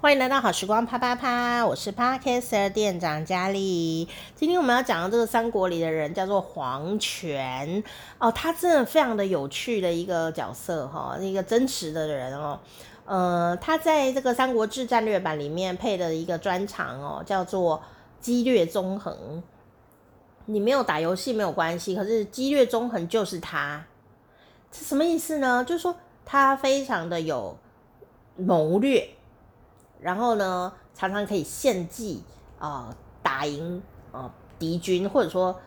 欢迎来到好时光啪啪啪，我是 Podcaster 店长佳丽。今天我们要讲的这个三国里的人叫做黄权哦，他真的非常的有趣的一个角色哈、一个真实的人哦。呃，他在这个《三国志战略版》里面配的一个专长哦，叫做机略纵横。你没有打游戏没有关系，可是机略纵横就是他，这什么意思呢？就是说他非常的有谋略。然后呢，常常可以献计啊，打赢啊敌军，或者说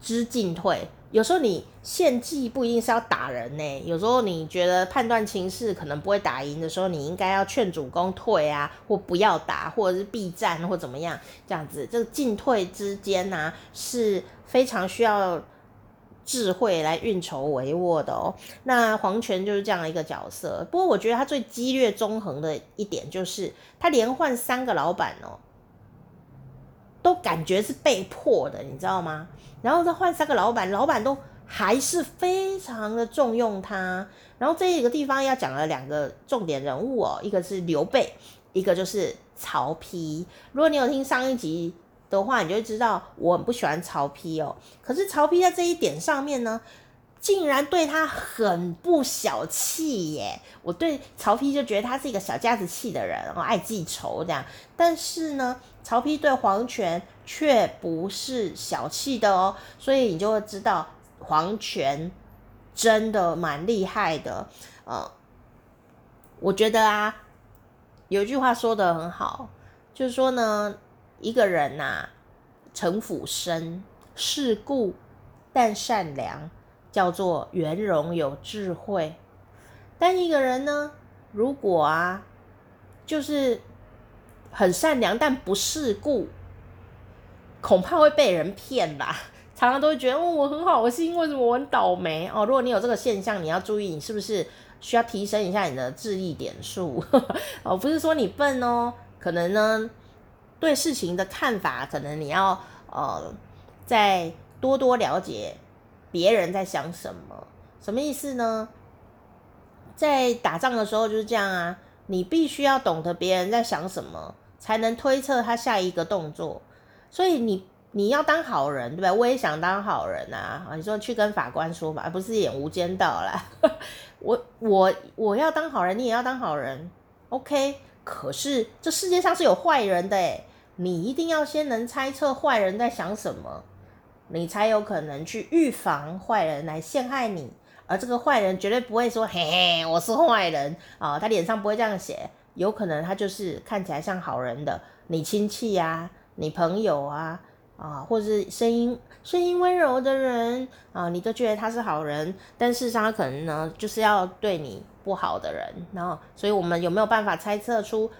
知进退。有时候你献计不一定是要打人呢，有时候你觉得判断情势可能不会打赢的时候，你应该要劝主公退啊，或不要打，或者是避战或怎么样，这样子，这个进退之间呢、是非常需要。智慧来运筹帷幄的哦，那黄权就是这样一个角色。不过我觉得他最激烈纵横的一点就是，他连换三个老板哦，都感觉是被迫的，你知道吗？然后再换三个老板，老板都还是非常的重用他。然后这一个地方要讲了两个重点人物哦，一个是刘备，一个就是曹丕。如果你有听上一集。的话，你就会知道我很不喜欢曹丕哦。可是曹丕在这一点上面呢，竟然对他很不小气耶。我对曹丕就觉得他是一个小家子气的人，然后爱记仇这样。但是呢，曹丕对黄权却不是小气的哦。所以你就会知道黄权真的蛮厉害的。呃，我觉得啊，有一句话说得很好，就是说呢。一个人呐、啊，城府深，世故但善良，叫做圆融有智慧。但一个人呢，如果啊，就是很善良但不世故，恐怕会被人骗吧。常常都会觉得，哦，我很好心，为什么我很倒霉？哦，如果你有这个现象，你要注意，你是不是需要提升一下你的智力点数？哦，不是说你笨哦，可能呢。对事情的看法，可能你要呃再多多了解别人在想什么，什么意思呢？在打仗的时候就是这样啊，你必须要懂得别人在想什么，才能推测他下一个动作。所以你你要当好人，对吧？我也想当好人啊！你说去跟法官说吧，不是演无间道啦。我我我要当好人，你也要当好人，OK？可是这世界上是有坏人的诶。你一定要先能猜测坏人在想什么，你才有可能去预防坏人来陷害你。而这个坏人绝对不会说：“嘿嘿，我是坏人啊！”他脸上不会这样写，有可能他就是看起来像好人的，你亲戚呀、啊、你朋友啊啊，或者是声音声音温柔的人啊，你都觉得他是好人，但事实上他可能呢就是要对你不好的人。然后，所以我们有没有办法猜测出？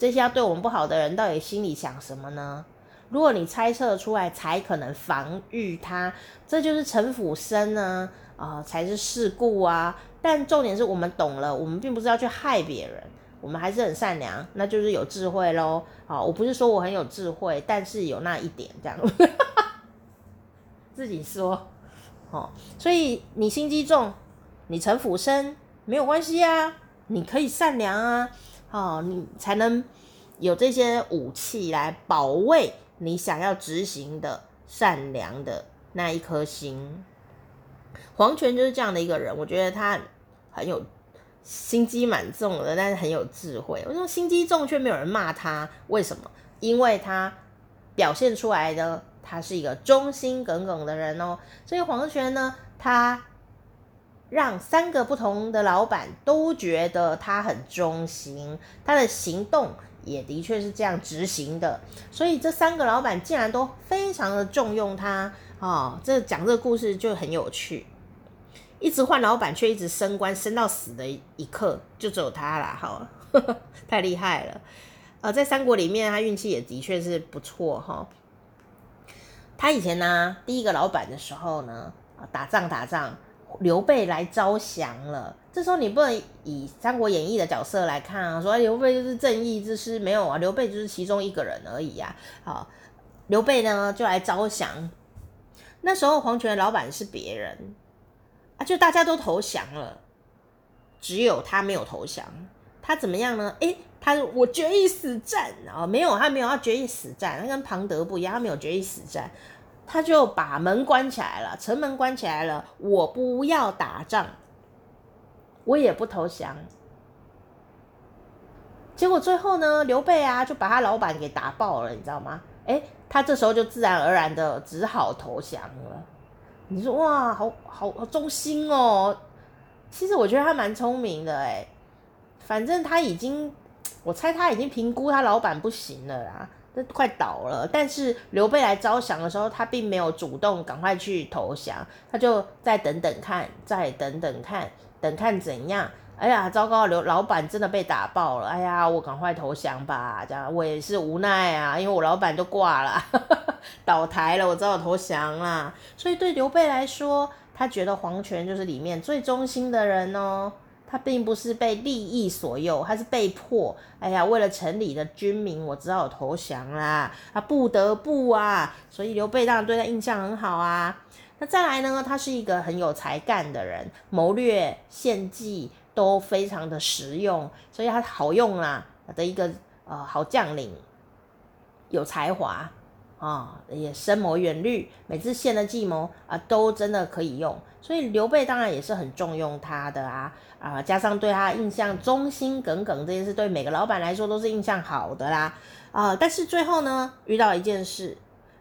这些要对我们不好的人，到底心里想什么呢？如果你猜测出来，才可能防御他。这就是城府深呢，啊、才是世故啊。但重点是我们懂了，我们并不是要去害别人，我们还是很善良，那就是有智慧喽。好，我不是说我很有智慧，但是有那一点这样，自己说。哦，所以你心机重，你城府深没有关系啊，你可以善良啊。哦，你才能有这些武器来保卫你想要执行的善良的那一颗心。黄权就是这样的一个人，我觉得他很有心机蛮重的，但是很有智慧。我说心机重却没有人骂他，为什么？因为他表现出来的他是一个忠心耿耿的人哦。所以黄权呢，他。让三个不同的老板都觉得他很忠心，他的行动也的确是这样执行的，所以这三个老板竟然都非常的重用他、哦！这讲这个故事就很有趣，一直换老板却一直升官，升到死的一刻，就只有他了，哈，太厉害了。呃，在三国里面，他运气也的确是不错哈、他以前呢，第一个老板的时候呢，打仗打仗。刘备来招降了，这时候你不能以《三国演义》的角色来看啊，说刘备就是正义之师，没有啊，刘备就是其中一个人而已、啊。好，刘备呢就来招降，那时候黄权的老板是别人啊，就大家都投降了，只有他没有投降。他怎么样呢？诶，他我决一死战啊，没有，他没有要决一死战，他跟庞德不一样，他没有决一死战，他就把门关起来了，城门关起来了，我不要打仗，我也不投降。结果最后呢，刘备啊就把他老板给打爆了，你知道吗？哎，他这时候就自然而然的只好投降了。你说哇，好好好忠心哦。其实我觉得他蛮聪明的哎，反正他已经，我猜他已经评估他老板不行了啦，那快倒了。但是刘备来招降的时候，他并没有主动赶快去投降，他就再等等看，再等等看，等看怎样。哎呀，糟糕，刘老板真的被打爆了。哎呀，我赶快投降吧，这样我也是无奈啊，因为我老板都挂了，倒台了，我只好投降啦。所以对刘备来说，他觉得黄权就是里面最忠心的人哦，他并不是被利益所诱，他是被迫。哎呀，为了城里的军民，我只好投降啦，他不得不啊。所以刘备当然对他印象很好啊。那再来呢，他是一个很有才干的人，谋略、献计都非常的实用，所以他好用啦的一个呃好将领，有才华。啊、也深谋远虑，每次献的计谋啊，都真的可以用，所以刘备当然也是很重用他的啊啊，加上对他印象忠心耿耿这件事，对每个老板来说都是印象好的啦。啊，但是最后呢，遇到一件事，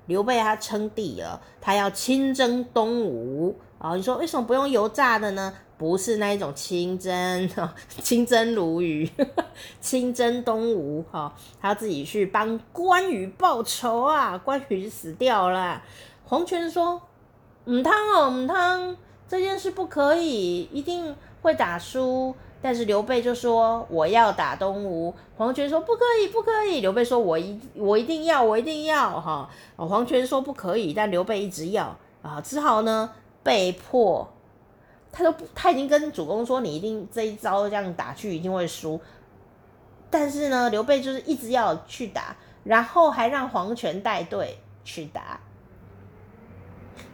刘备他称帝了，他要亲征东吴啊，你说为什么不用油炸的呢？不是那一种清蒸，清蒸鲈鱼，清蒸东吴哈，他要自己去帮关羽报仇啊！关羽死掉了，黄权说：“母汤哦，母汤，这件事不可以，一定会打输。”但是刘备就说：“我要打东吴。”黄权说：“不可以，不可以。”刘备说：“我一我一定要，我一定要。”哈，黄权说不可以，但刘备一直要啊，只好呢被迫。他都不，他已经跟主公说，你一定这一招这样打去一定会输。但是呢，刘备就是一直要去打，然后还让黄权带队去打。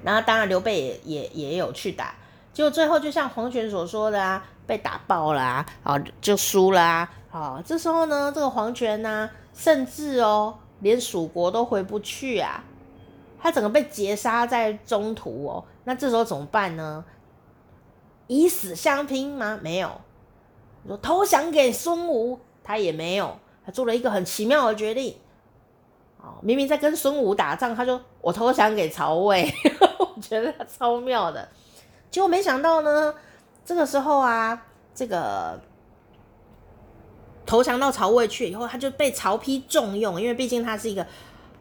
然后当然刘备也也也有去打，结果最后就像黄权所说的啊，被打爆了啊，啊就输了啊。好，这时候呢，这个黄权呢、甚至哦，连蜀国都回不去啊，他整个被截杀在中途哦。那这时候怎么办呢？以死相拼吗？没有。说投降给孙吴，他也没有。他做了一个很奇妙的决定。哦，明明在跟孙吴打仗，他说我投降给曹魏。我觉得他超妙的。结果没想到呢，这个时候啊，这个投降到曹魏去以后，他就被曹丕重用，因为毕竟他是一个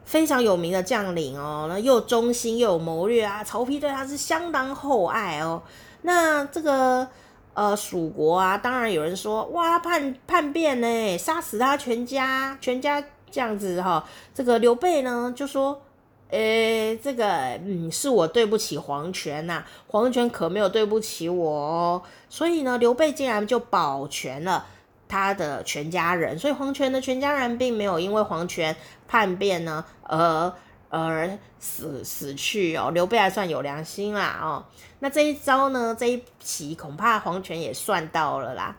非常有名的将领哦，那又忠心又有谋略啊，曹丕对他是相当厚爱哦。那这个呃蜀国啊，当然有人说哇叛叛变呢，杀死他全家，全家这样子哈、哦。这个刘备呢就说，诶，这个嗯是我对不起黄权呐、啊，黄权可没有对不起我哦。所以呢，刘备竟然就保全了他的全家人，所以黄权的全家人并没有因为黄权叛变呢而。而死死去哦，刘备还算有良心啦哦。那这一招呢，这一棋恐怕黄权也算到了啦。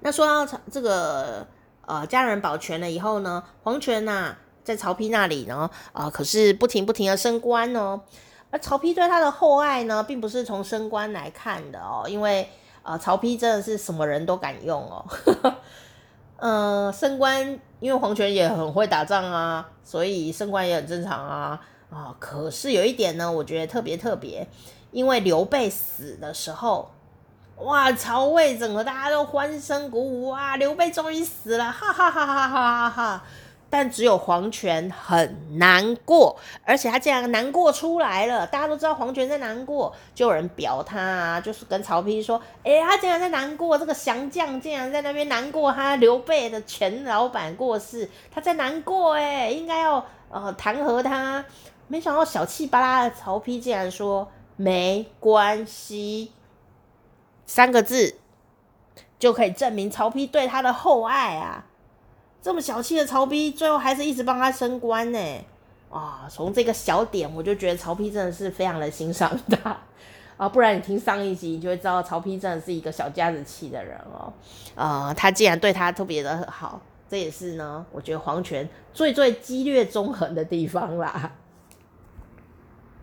那说到这个呃家人保全了以后呢，黄权呐、在曹丕那里呢啊、可是不停不停的升官哦。而曹丕对他的厚爱呢，并不是从升官来看的哦，因为呃曹丕真的是什么人都敢用哦。呃，升官，因为黄权也很会打仗啊，所以升官也很正常啊。啊，可是有一点呢，我觉得特别特别，因为刘备死的时候，哇，曹魏整个大家都欢声鼓舞啊，刘备终于死了，哈哈哈哈哈哈哈。但只有黄权很难过，而且他竟然难过出来了。大家都知道黄权在难过，就有人表他啊，就是跟曹丕说：“哎，他竟然在难过，这个降将竟然在那边难过，他刘备的前老板过世，他在难过，哎，应该要呃弹劾他。没想到小气巴拉的曹丕竟然说没关系，三个字就可以证明曹丕对他的厚爱啊。”这么小气的曹丕，最后还是一直帮他升官呢。啊，从这个小点我就觉得曹丕真的是非常的欣赏他。啊，不然你听上一集，你就会知道曹丕真的是一个小家子气的人哦。呃，他竟然对他特别的好，这也是呢，我觉得皇权最最激烈纵横的地方啦。